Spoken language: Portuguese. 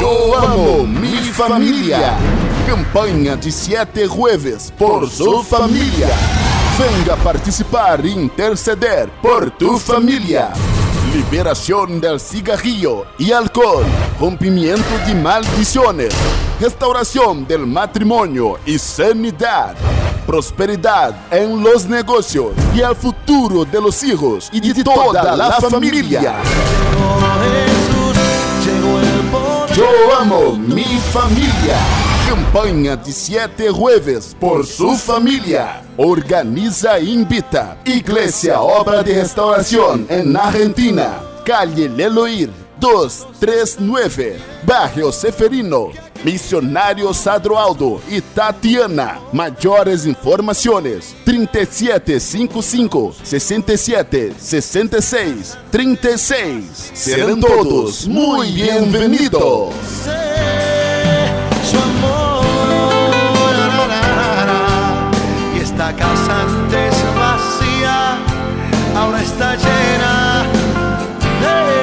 Yo amo mi familia. Campanha de siete jueves por su familia. Venga participar e interceder por tu familia. Liberación del cigarrillo y alcohol. Rompimiento de maldiciones. Restauración del matrimonio y sanidad. Prosperidad en los negocios y el futuro de los hijos y de toda la familia. Yo amo mi familia. Campanha de siete jueves por su familia. Organiza invita. Iglesia Obra de Restauración en Argentina. Calle Leloir 239. Barrio Seferino. Missionários Adroaldo e Tatiana. Maiores informações: 3755 67 66 36. Serán todos muy bienvenidos. Su amor, y esta casa antes vacía, ahora está llena de.